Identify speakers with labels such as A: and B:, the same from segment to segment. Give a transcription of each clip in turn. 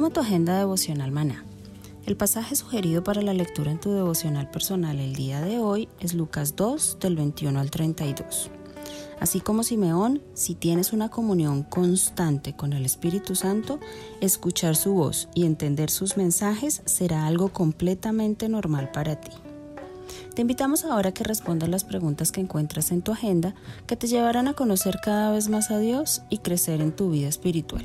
A: Toma tu agenda devocional maná. El pasaje sugerido para la lectura en tu devocional personal el día de hoy es Lucas 2 del 21 al 32. Así como Simeón, si tienes una comunión constante con el Espíritu Santo, escuchar su voz y entender sus mensajes será algo completamente normal para ti. Te invitamos ahora a que respondas las preguntas que encuentras en tu agenda que te llevarán a conocer cada vez más a Dios y crecer en tu vida espiritual.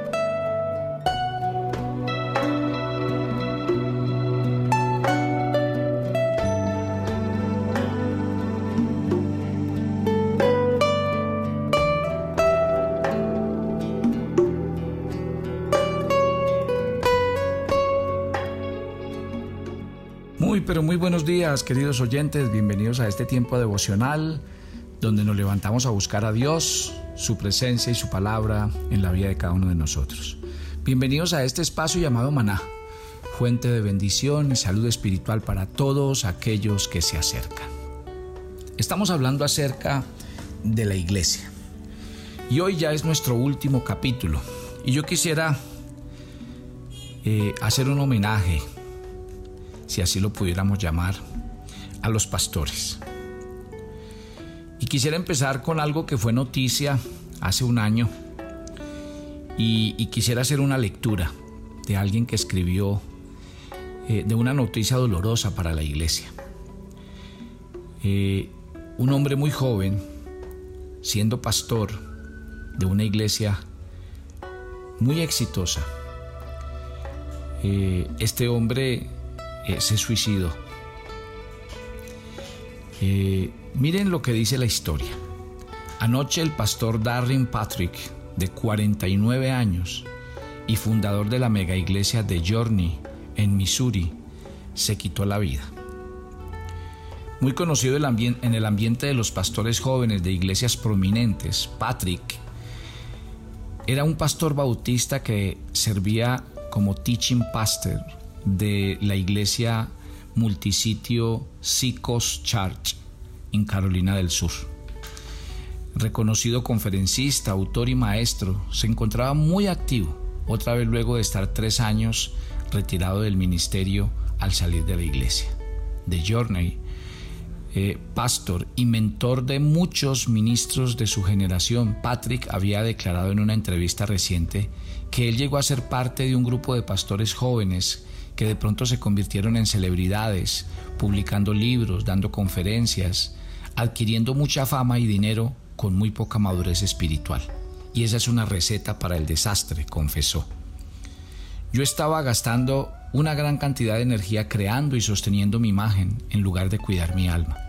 B: Muy, buenos días, queridos oyentes. Bienvenidos a este tiempo devocional donde nos levantamos a buscar a Dios, su presencia y su palabra en la vida de cada uno de nosotros. Bienvenidos a este espacio llamado Maná, fuente de bendición y salud espiritual para todos aquellos que se acercan. Estamos hablando acerca de la iglesia. Y hoy ya es nuestro último capítulo. Y yo quisiera eh, hacer un homenaje si así lo pudiéramos llamar, a los pastores. Y quisiera empezar con algo que fue noticia hace un año y, quisiera hacer una lectura de alguien que escribió eh, de una noticia dolorosa para la iglesia. Eh, un hombre muy joven, siendo pastor de una iglesia muy exitosa, eh, este hombre se suicidó. Eh, miren lo que dice la historia. Anoche el pastor Darren Patrick, de 49 años y fundador de la mega iglesia de Journey en Missouri, se quitó la vida. Muy conocido en el ambiente de los pastores jóvenes de iglesias prominentes, Patrick era un pastor bautista que servía como teaching pastor de la iglesia multisitio Sicos Church en Carolina del Sur. Reconocido conferencista, autor y maestro, se encontraba muy activo, otra vez luego de estar tres años retirado del ministerio al salir de la iglesia. De Journey, eh, pastor y mentor de muchos ministros de su generación, Patrick había declarado en una entrevista reciente que él llegó a ser parte de un grupo de pastores jóvenes que de pronto se convirtieron en celebridades, publicando libros, dando conferencias, adquiriendo mucha fama y dinero con muy poca madurez espiritual. Y esa es una receta para el desastre, confesó. Yo estaba gastando una gran cantidad de energía creando y sosteniendo mi imagen en lugar de cuidar mi alma.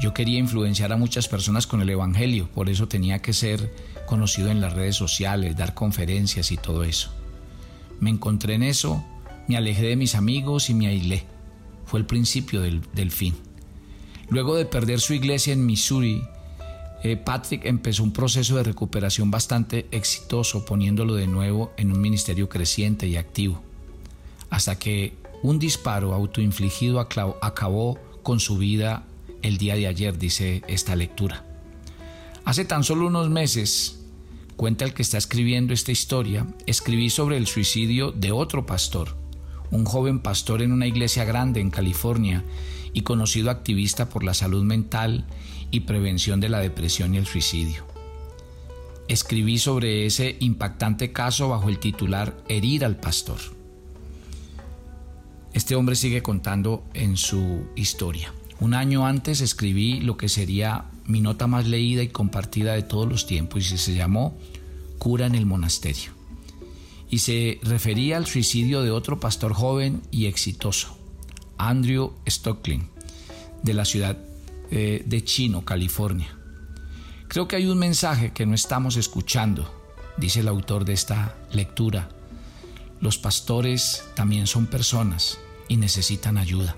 B: Yo quería influenciar a muchas personas con el Evangelio, por eso tenía que ser conocido en las redes sociales, dar conferencias y todo eso. Me encontré en eso me alejé de mis amigos y me aislé. Fue el principio del, fin. Luego de perder su iglesia en Missouri, eh, Patrick empezó un proceso de recuperación bastante exitoso, poniéndolo de nuevo en un ministerio creciente y activo, hasta que un disparo autoinfligido acabó con su vida el día de ayer, dice esta lectura. Hace tan solo unos meses cuenta el que está escribiendo esta historia, escribí sobre el suicidio de otro pastor, un joven pastor en una iglesia grande en California y conocido activista por la salud mental y prevención de la depresión y el suicidio. Escribí sobre ese impactante caso bajo el titular Herir al pastor. Este hombre sigue contando en su historia. Un año antes escribí lo que sería mi nota más leída y compartida de todos los tiempos y se llamó Cura en el Monasterio. Y se refería al suicidio de otro pastor joven y exitoso, Andrew Stocklin, de la ciudad eh, de Chino, California. Creo que hay un mensaje que no estamos escuchando, dice el autor de esta lectura. Los pastores también son personas y necesitan ayuda.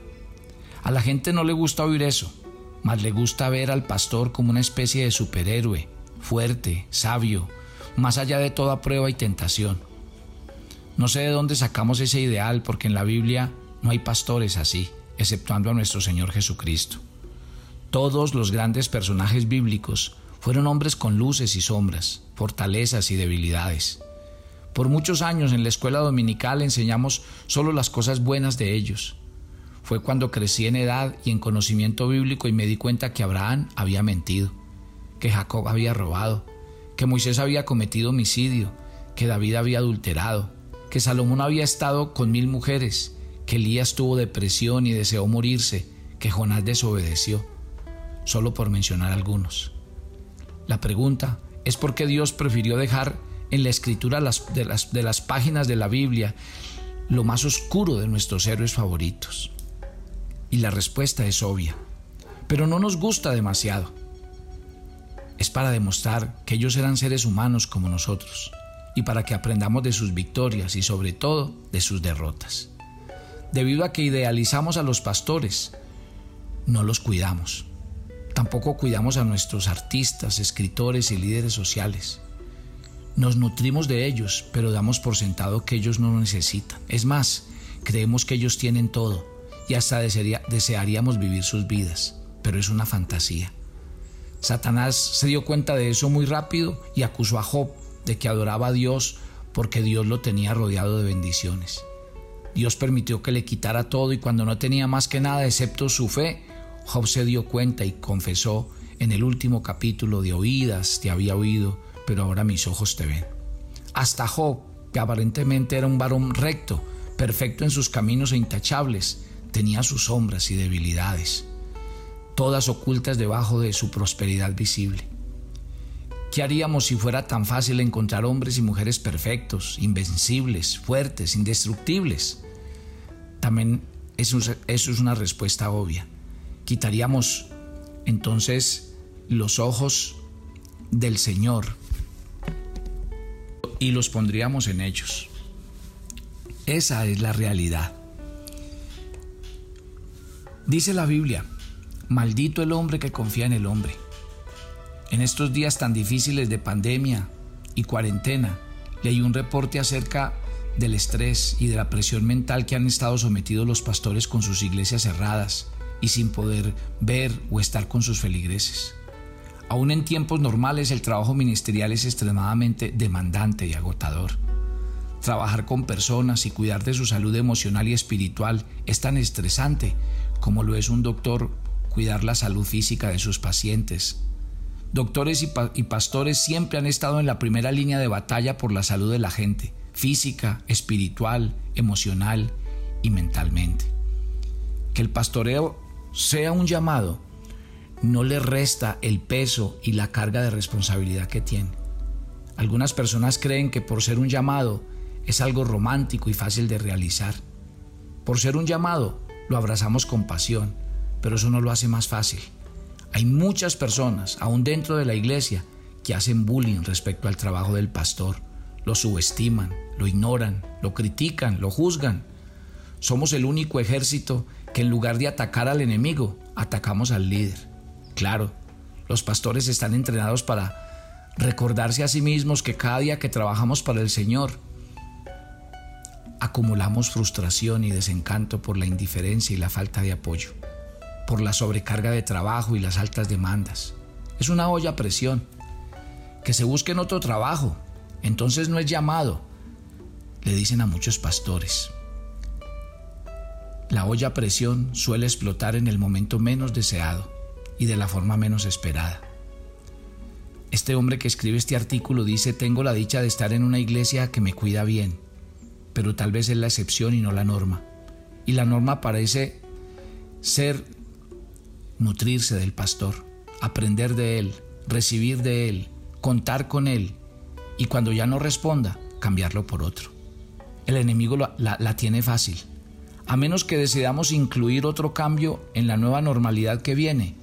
B: A la gente no le gusta oír eso, mas le gusta ver al pastor como una especie de superhéroe, fuerte, sabio, más allá de toda prueba y tentación. No sé de dónde sacamos ese ideal porque en la Biblia no hay pastores así, exceptuando a nuestro Señor Jesucristo. Todos los grandes personajes bíblicos fueron hombres con luces y sombras, fortalezas y debilidades. Por muchos años en la escuela dominical enseñamos solo las cosas buenas de ellos, fue cuando crecí en edad y en conocimiento bíblico y me di cuenta que Abraham había mentido, que Jacob había robado, que Moisés había cometido homicidio, que David había adulterado, que Salomón había estado con mil mujeres, que Elías tuvo depresión y deseó morirse, que Jonás desobedeció, solo por mencionar algunos. La pregunta es por qué Dios prefirió dejar en la escritura las, de las páginas de la Biblia lo más oscuro de nuestros héroes favoritos. Y la respuesta es obvia, pero no nos gusta demasiado. Es para demostrar que ellos eran seres humanos como nosotros y para que aprendamos de sus victorias y sobre todo de sus derrotas. Debido a que idealizamos a los pastores, no los cuidamos. Tampoco cuidamos a nuestros artistas, escritores y líderes sociales. Nos nutrimos de ellos, pero damos por sentado que ellos no lo necesitan. Es más, creemos que ellos tienen todo y hasta desearíamos vivir sus vidas, pero es una fantasía. Satanás se dio cuenta de eso muy rápido y acusó a Job de que adoraba a Dios porque Dios lo tenía rodeado de bendiciones. Dios permitió que le quitara todo y cuando no tenía más que nada excepto su fe, Job se dio cuenta y confesó en el último capítulo de oídas te había oído, pero ahora mis ojos te ven. Hasta Job, que aparentemente era un varón recto, perfecto en sus caminos e intachables, tenía sus sombras y debilidades, todas ocultas debajo de su prosperidad visible. ¿Qué haríamos si fuera tan fácil encontrar hombres y mujeres perfectos, invencibles, fuertes, indestructibles? También eso, eso es una respuesta obvia. Quitaríamos entonces los ojos del Señor y los pondríamos en ellos. Esa es la realidad. Dice la Biblia, maldito el hombre que confía en el hombre. En estos días tan difíciles de pandemia y cuarentena, leí un reporte acerca del estrés y de la presión mental que han estado sometidos los pastores con sus iglesias cerradas y sin poder ver o estar con sus feligreses. Aún en tiempos normales el trabajo ministerial es extremadamente demandante y agotador. Trabajar con personas y cuidar de su salud emocional y espiritual es tan estresante como lo es un doctor cuidar la salud física de sus pacientes. Doctores y, pastores siempre han estado en la primera línea de batalla por la salud de la gente, física, espiritual, emocional y mentalmente. Que el pastoreo sea un llamado no le resta el peso y la carga de responsabilidad que tiene. Algunas personas creen que por ser un llamado es algo romántico y fácil de realizar. Por ser un llamado lo abrazamos con pasión, pero eso no lo hace más fácil. Hay muchas personas, aún dentro de la iglesia, que hacen bullying respecto al trabajo del pastor. Lo subestiman, lo ignoran, lo critican, lo juzgan. Somos el único ejército que en lugar de atacar al enemigo, atacamos al líder. Claro, los pastores están entrenados para recordarse a sí mismos que cada día que trabajamos para el Señor, acumulamos frustración y desencanto por la indiferencia y la falta de apoyo, por la sobrecarga de trabajo y las altas demandas. Es una olla a presión. que se busquen otro trabajo, entonces no es llamado, le dicen a muchos pastores. La olla a presión suele explotar en el momento menos deseado y de la forma menos esperada. Este hombre que escribe este artículo dice, tengo la dicha de estar en una iglesia que me cuida bien, pero tal vez es la excepción y no la norma. Y la norma parece ser nutrirse del pastor, aprender de él, recibir de él, contar con él y cuando ya no responda, cambiarlo por otro. El enemigo la, tiene fácil, a menos que decidamos incluir otro cambio en la nueva normalidad que viene,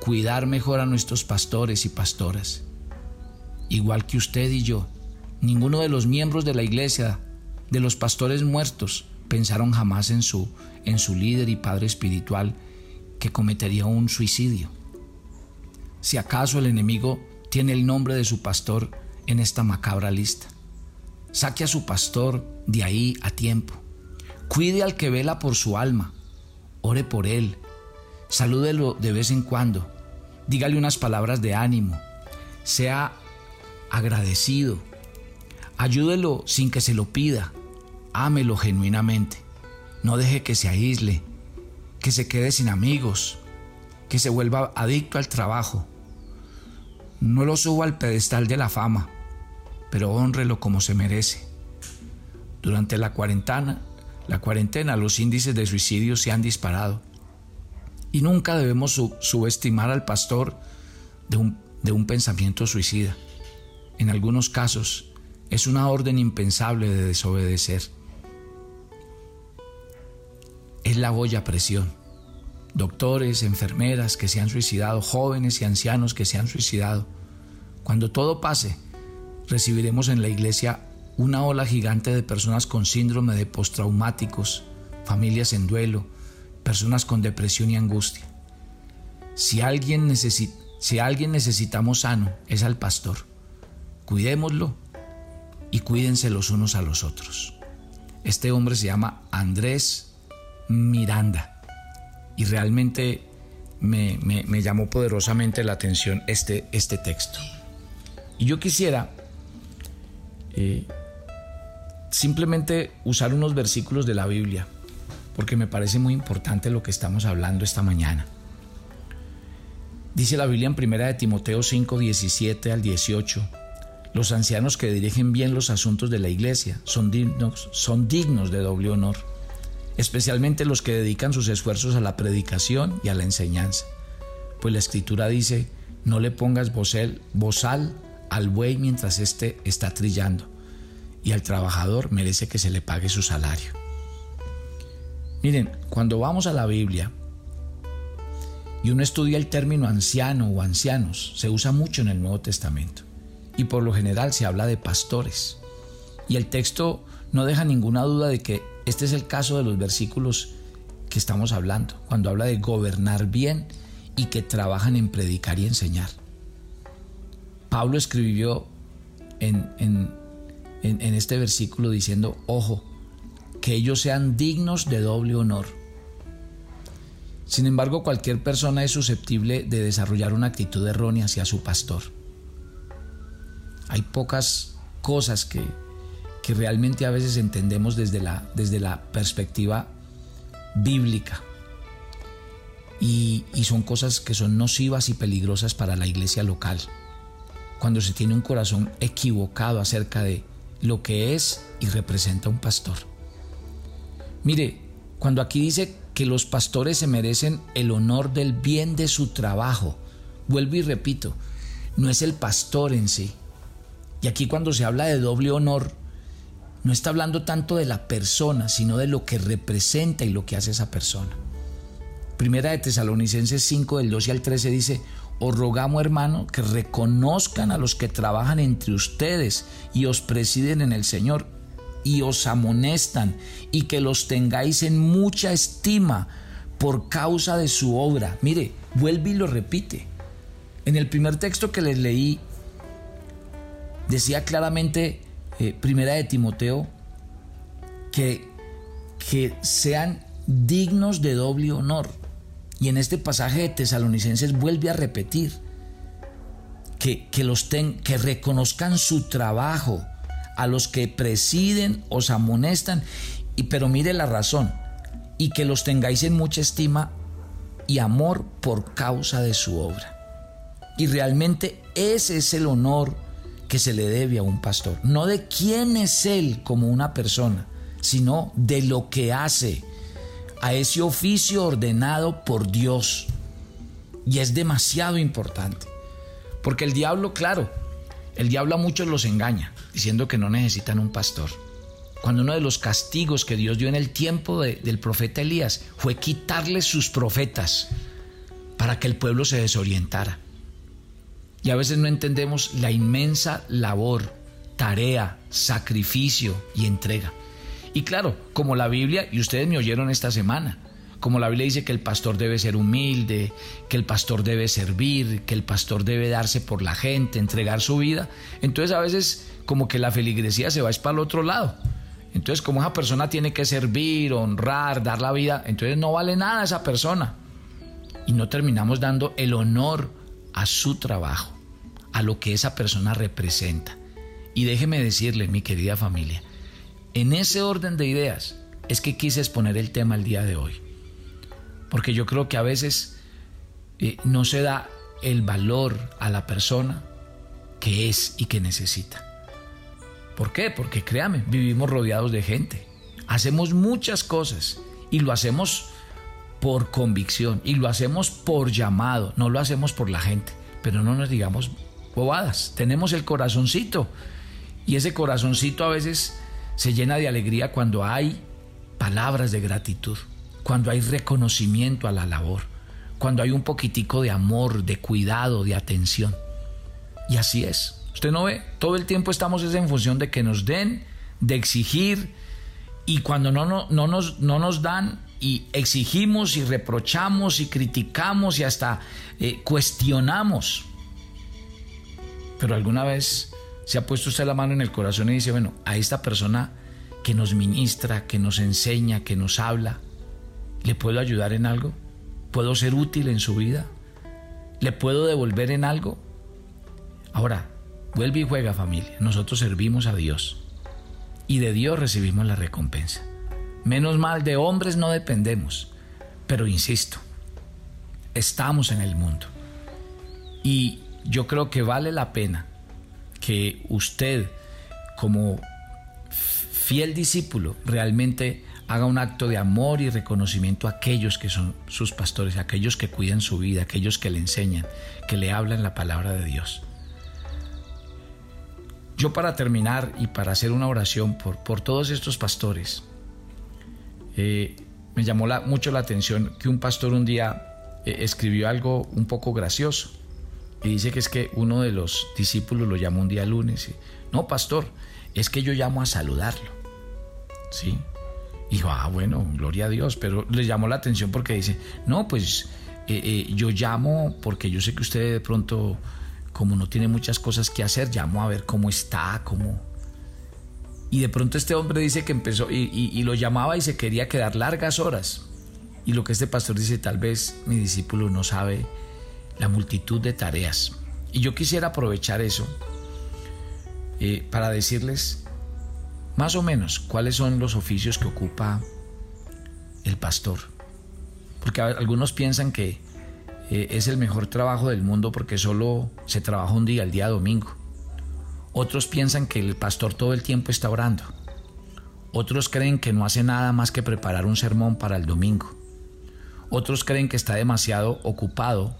B: cuidar mejor a nuestros pastores y pastoras. Igual que usted y yo, ninguno de los miembros de la iglesia, de los pastores muertos, pensaron jamás en su, en su líder y padre espiritual que cometería un suicidio. Si acaso el enemigo tiene el nombre de su pastor en esta macabra lista, saque a su pastor de ahí a tiempo. Cuide al que vela por su alma. Ore por él. Salúdelo de vez en cuando. Dígale unas palabras de ánimo. Sea agradecido. Ayúdelo sin que se lo pida ámelo genuinamente. No deje que se aísle, que se quede sin amigos, que se vuelva adicto al trabajo. No lo suba al pedestal de la fama, pero honrelo como se merece. Durante la cuarentena, la cuarentena los índices de suicidio se han disparado. Y nunca debemos subestimar al pastor de un, de un pensamiento suicida. En algunos casos es una orden impensable de desobedecer es la boya presión. Doctores, enfermeras que se han suicidado, jóvenes y ancianos que se han suicidado. Cuando todo pase, recibiremos en la iglesia una ola gigante de personas con síndrome de postraumáticos, familias en duelo, personas con depresión y angustia. Si alguien, si alguien necesitamos sano, es al pastor. Cuidémoslo y cuídense los unos a los otros. Este hombre se llama Andrés Miranda. Y realmente me, llamó poderosamente la atención este, este texto. Y yo quisiera eh, simplemente usar unos versículos de la Biblia, porque me parece muy importante lo que estamos hablando esta mañana. Dice la Biblia en 1 de Timoteo 5, 17 al 18, los ancianos que dirigen bien los asuntos de la iglesia son dignos, son dignos de doble honor especialmente los que dedican sus esfuerzos a la predicación y a la enseñanza. Pues la escritura dice, no le pongas bozal al buey mientras éste está trillando, y al trabajador merece que se le pague su salario. Miren, cuando vamos a la Biblia y uno estudia el término anciano o ancianos, se usa mucho en el Nuevo Testamento, y por lo general se habla de pastores. Y el texto no deja ninguna duda de que este es el caso de los versículos que estamos hablando, cuando habla de gobernar bien y que trabajan en predicar y enseñar. Pablo escribió en, en este versículo diciendo, ojo, que ellos sean dignos de doble honor. Sin embargo, cualquier persona es susceptible de desarrollar una actitud errónea hacia su pastor. Hay pocas cosas que que realmente a veces entendemos desde la, desde la perspectiva bíblica. Y, y son cosas que son nocivas y peligrosas para la iglesia local. Cuando se tiene un corazón equivocado acerca de lo que es y representa un pastor. Mire, cuando aquí dice que los pastores se merecen el honor del bien de su trabajo, vuelvo y repito, no es el pastor en sí. Y aquí cuando se habla de doble honor, no está hablando tanto de la persona, sino de lo que representa y lo que hace esa persona. Primera de Tesalonicenses 5 del 12 al 13 dice, os rogamos hermano que reconozcan a los que trabajan entre ustedes y os presiden en el Señor y os amonestan y que los tengáis en mucha estima por causa de su obra. Mire, vuelve y lo repite. En el primer texto que les leí decía claramente eh, primera de Timoteo, que, que sean dignos de doble honor. Y en este pasaje de Tesalonicenses vuelve a repetir que, que los ten, que reconozcan su trabajo, a los que presiden, os amonestan, y pero mire la razón, y que los tengáis en mucha estima y amor por causa de su obra. Y realmente ese es el honor que se le debe a un pastor, no de quién es él como una persona, sino de lo que hace a ese oficio ordenado por Dios. Y es demasiado importante, porque el diablo, claro, el diablo a muchos los engaña, diciendo que no necesitan un pastor. Cuando uno de los castigos que Dios dio en el tiempo del profeta Elías fue quitarle sus profetas para que el pueblo se desorientara. Y a veces no entendemos la inmensa labor, tarea, sacrificio y entrega. Y claro, como la Biblia, y ustedes me oyeron esta semana, como la Biblia dice que el pastor debe ser humilde, que el pastor debe servir, que el pastor debe darse por la gente, entregar su vida, entonces a veces como que la feligresía se va para el otro lado. Entonces como esa persona tiene que servir, honrar, dar la vida, entonces no vale nada esa persona. Y no terminamos dando el honor a su trabajo, a lo que esa persona representa. Y déjeme decirle, mi querida familia, en ese orden de ideas es que quise exponer el tema el día de hoy. Porque yo creo que a veces eh, no se da el valor a la persona que es y que necesita. ¿Por qué? Porque créame, vivimos rodeados de gente. Hacemos muchas cosas y lo hacemos por convicción y lo hacemos por llamado, no lo hacemos por la gente. Pero no nos digamos bobadas, tenemos el corazoncito y ese corazoncito a veces se llena de alegría cuando hay palabras de gratitud, cuando hay reconocimiento a la labor, cuando hay un poquitico de amor, de cuidado, de atención. Y así es. Usted no ve, todo el tiempo estamos en función de que nos den, de exigir, y cuando no, no, no, nos, no nos dan, y exigimos y reprochamos y criticamos y hasta eh, cuestionamos. Pero alguna vez se ha puesto usted la mano en el corazón y dice, bueno, a esta persona que nos ministra, que nos enseña, que nos habla, ¿le puedo ayudar en algo? ¿Puedo ser útil en su vida? ¿Le puedo devolver en algo? Ahora, vuelve y juega familia. Nosotros servimos a Dios y de Dios recibimos la recompensa. Menos mal de hombres no dependemos, pero insisto, estamos en el mundo. Y yo creo que vale la pena que usted, como fiel discípulo, realmente haga un acto de amor y reconocimiento a aquellos que son sus pastores, a aquellos que cuidan su vida, a aquellos que le enseñan, que le hablan la palabra de Dios. Yo para terminar y para hacer una oración por, por todos estos pastores, eh, me llamó mucho la atención que un pastor un día eh, escribió algo un poco gracioso. Y dice que es que uno de los discípulos lo llamó un día lunes. Y, no, pastor, es que yo llamo a saludarlo. ¿Sí? Y dijo, ah, bueno, gloria a Dios. Pero le llamó la atención porque dice, no, pues eh, yo llamo porque yo sé que usted de pronto, como no tiene muchas cosas que hacer, llamo a ver cómo está, cómo, y de pronto este hombre dice que empezó y, lo llamaba y se quería quedar largas horas. Y lo que este pastor dice, tal vez mi discípulo no sabe la multitud de tareas. Y yo quisiera aprovechar eso eh, para decirles más o menos cuáles son los oficios que ocupa el pastor. Porque algunos piensan que eh, es el mejor trabajo del mundo porque solo se trabaja un día, el día domingo. Otros piensan que el pastor todo el tiempo está orando. Otros creen que no hace nada más que preparar un sermón para el domingo. Otros creen que está demasiado ocupado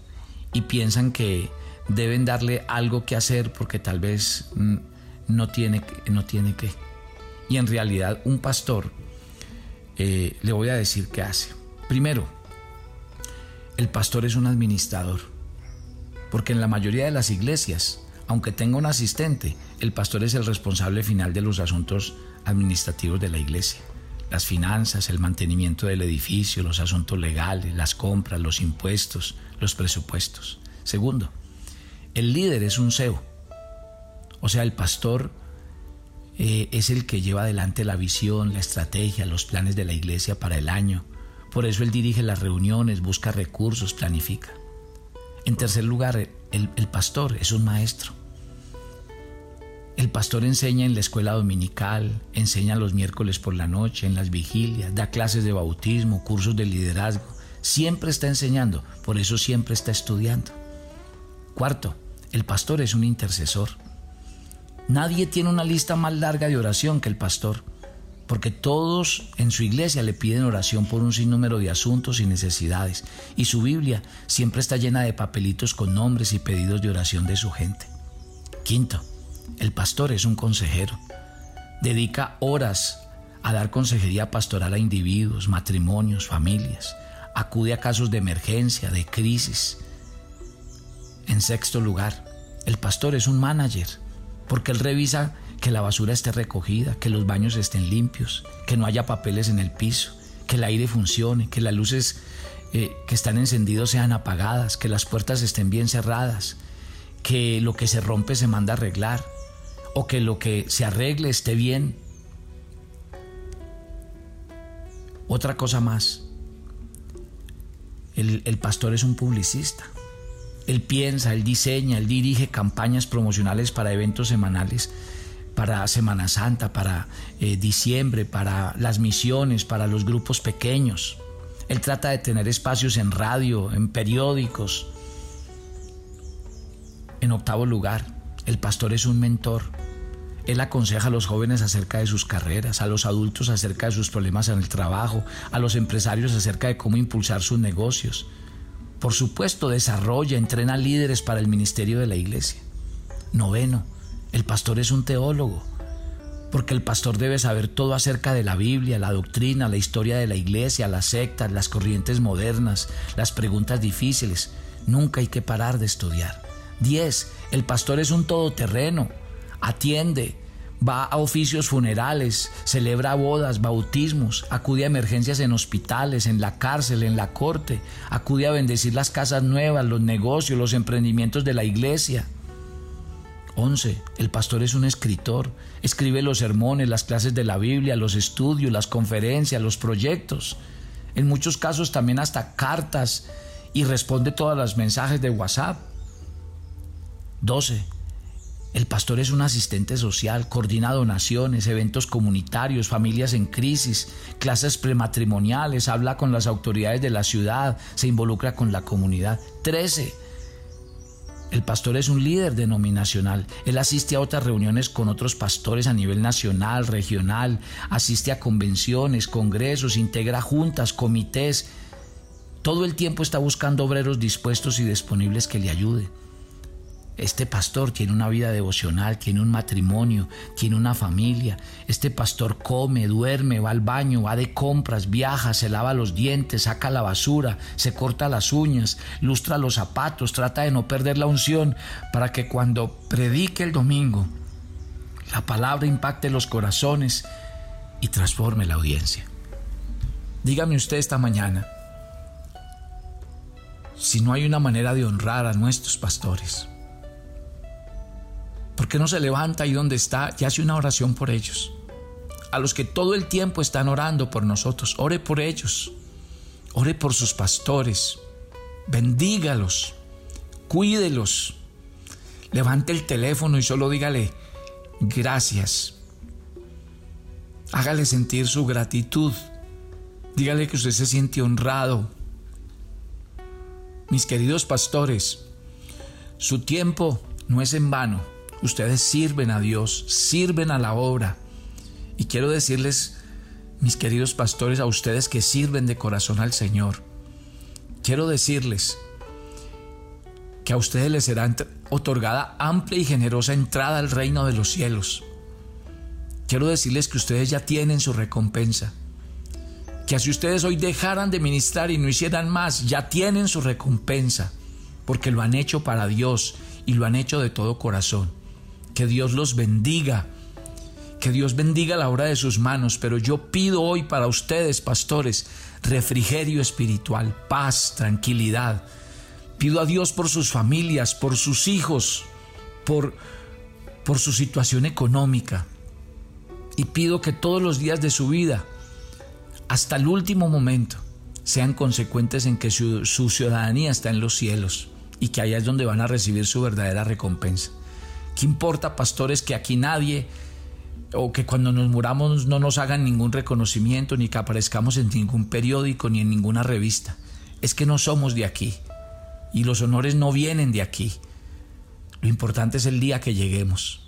B: y piensan que deben darle algo que hacer porque tal vez mm, no tiene, no tiene que. Y en realidad un pastor, eh, le voy a decir qué hace. Primero, el pastor es un administrador, porque en la mayoría de las iglesias aunque tenga un asistente, el pastor es el responsable final de los asuntos administrativos de la iglesia. Las finanzas, el mantenimiento del edificio, los asuntos legales, las compras, los impuestos, los presupuestos. Segundo, el líder es un CEO. O sea, el pastor eh, es el que lleva adelante la visión, la estrategia, los planes de la iglesia para el año. Por eso él dirige las reuniones, busca recursos, planifica. En tercer lugar, el, pastor es un maestro. El pastor enseña en la escuela dominical, enseña los miércoles por la noche, en las vigilias, da clases de bautismo, cursos de liderazgo. Siempre está enseñando, por eso siempre está estudiando. Cuarto, el pastor es un intercesor. Nadie tiene una lista más larga de oración que el pastor, porque todos en su iglesia le piden oración por un sinnúmero de asuntos y necesidades, y su Biblia siempre está llena de papelitos con nombres y pedidos de oración de su gente. Quinto, el pastor es un consejero. Dedica horas a dar consejería pastoral a individuos, matrimonios, familias. Acude a casos de emergencia, de crisis. En sexto lugar, el pastor es un manager, porque él revisa que la basura esté recogida, que los baños estén limpios, que no haya papeles en el piso, que el aire funcione, que las luces eh, que están encendidas sean apagadas, que las puertas estén bien cerradas, que lo que se rompe se manda a arreglar, o que lo que se arregle esté bien. Otra cosa más, el, el, pastor es un publicista. Él piensa, él diseña, él dirige campañas promocionales para eventos semanales, para Semana Santa, para eh, diciembre, para las misiones, para los grupos pequeños. Él trata de tener espacios en radio, en periódicos. En octavo lugar, el pastor es un mentor. Él aconseja a los jóvenes acerca de sus carreras, a los adultos acerca de sus problemas en el trabajo, a los empresarios acerca de cómo impulsar sus negocios. Por supuesto, desarrolla, entrena líderes para el ministerio de la iglesia. Noveno, el pastor es un teólogo, porque el pastor debe saber todo acerca de la Biblia, la doctrina, la historia de la iglesia, las sectas, las corrientes modernas, las preguntas difíciles. Nunca hay que parar de estudiar. Diez, el pastor es un todoterreno atiende, va a oficios funerales, celebra bodas, bautismos, acude a emergencias en hospitales, en la cárcel, en la corte, acude a bendecir las casas nuevas, los negocios, los emprendimientos de la iglesia. 11. El pastor es un escritor, escribe los sermones, las clases de la Biblia, los estudios, las conferencias, los proyectos. En muchos casos también hasta cartas y responde todos los mensajes de WhatsApp. 12. El pastor es un asistente social, coordina donaciones, eventos comunitarios, familias en crisis, clases prematrimoniales, habla con las autoridades de la ciudad, se involucra con la comunidad. 13. El pastor es un líder denominacional. Él asiste a otras reuniones con otros pastores a nivel nacional, regional, asiste a convenciones, congresos, integra juntas, comités. Todo el tiempo está buscando obreros dispuestos y disponibles que le ayuden. Este pastor tiene una vida devocional, tiene un matrimonio, tiene una familia. Este pastor come, duerme, va al baño, va de compras, viaja, se lava los dientes, saca la basura, se corta las uñas, lustra los zapatos, trata de no perder la unción para que cuando predique el domingo, la palabra impacte los corazones y transforme la audiencia. Dígame usted esta mañana si no hay una manera de honrar a nuestros pastores. ¿Por qué no se levanta ahí donde está y hace una oración por ellos? A los que todo el tiempo están orando por nosotros, ore por ellos. Ore por sus pastores. Bendígalos. Cuídelos. Levante el teléfono y solo dígale gracias. Hágale sentir su gratitud. Dígale que usted se siente honrado. Mis queridos pastores, su tiempo no es en vano. Ustedes sirven a Dios, sirven a la obra. Y quiero decirles, mis queridos pastores, a ustedes que sirven de corazón al Señor, quiero decirles que a ustedes les será otorgada amplia y generosa entrada al reino de los cielos. Quiero decirles que ustedes ya tienen su recompensa. Que si ustedes hoy dejaran de ministrar y no hicieran más, ya tienen su recompensa, porque lo han hecho para Dios y lo han hecho de todo corazón. Que Dios los bendiga. Que Dios bendiga la obra de sus manos. Pero yo pido hoy para ustedes, pastores, refrigerio espiritual, paz, tranquilidad. Pido a Dios por sus familias, por sus hijos, por, por su situación económica. Y pido que todos los días de su vida, hasta el último momento, sean consecuentes en que su, su ciudadanía está en los cielos y que allá es donde van a recibir su verdadera recompensa. ¿Qué importa, pastores, que aquí nadie o que cuando nos muramos no nos hagan ningún reconocimiento ni que aparezcamos en ningún periódico ni en ninguna revista? Es que no somos de aquí y los honores no vienen de aquí. Lo importante es el día que lleguemos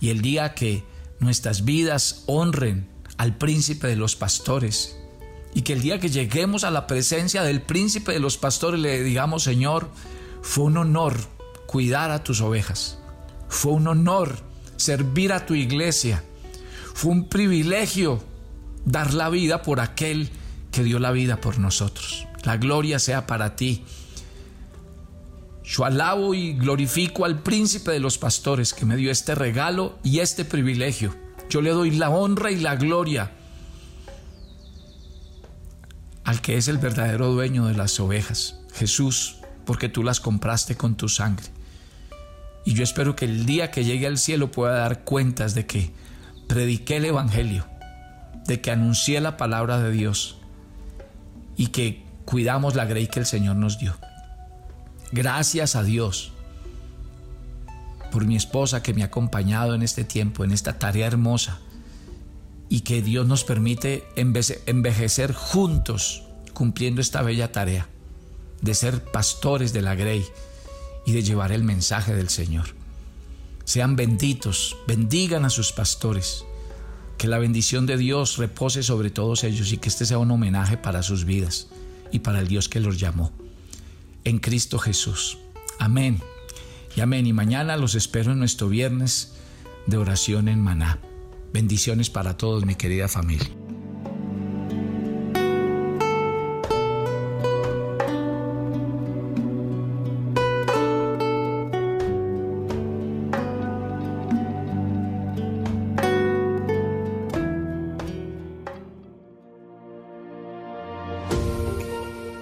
B: y el día que nuestras vidas honren al príncipe de los pastores y que el día que lleguemos a la presencia del príncipe de los pastores le digamos, Señor, fue un honor cuidar a tus ovejas, fue un honor servir a tu iglesia, fue un privilegio dar la vida por aquel que dio la vida por nosotros. La gloria sea para ti. Yo alabo y glorifico al príncipe de los pastores que me dio este regalo y este privilegio. Yo le doy la honra y la gloria al que es el verdadero dueño de las ovejas, Jesús, porque tú las compraste con tu sangre. Y yo espero que el día que llegue al cielo pueda dar cuentas de que prediqué el Evangelio, de que anuncié la palabra de Dios y que cuidamos la grey que el Señor nos dio. Gracias a Dios por mi esposa que me ha acompañado en este tiempo, en esta tarea hermosa y que Dios nos permite envejecer juntos cumpliendo esta bella tarea de ser pastores de la Grey y de llevar el mensaje del Señor. Sean benditos, bendigan a sus pastores, que la bendición de Dios repose sobre todos ellos y que este sea un homenaje para sus vidas y para el Dios que los llamó. En Cristo Jesús. Amén. Y amén. Y mañana los espero en nuestro viernes de oración en Maná. Bendiciones para todos, mi querida familia.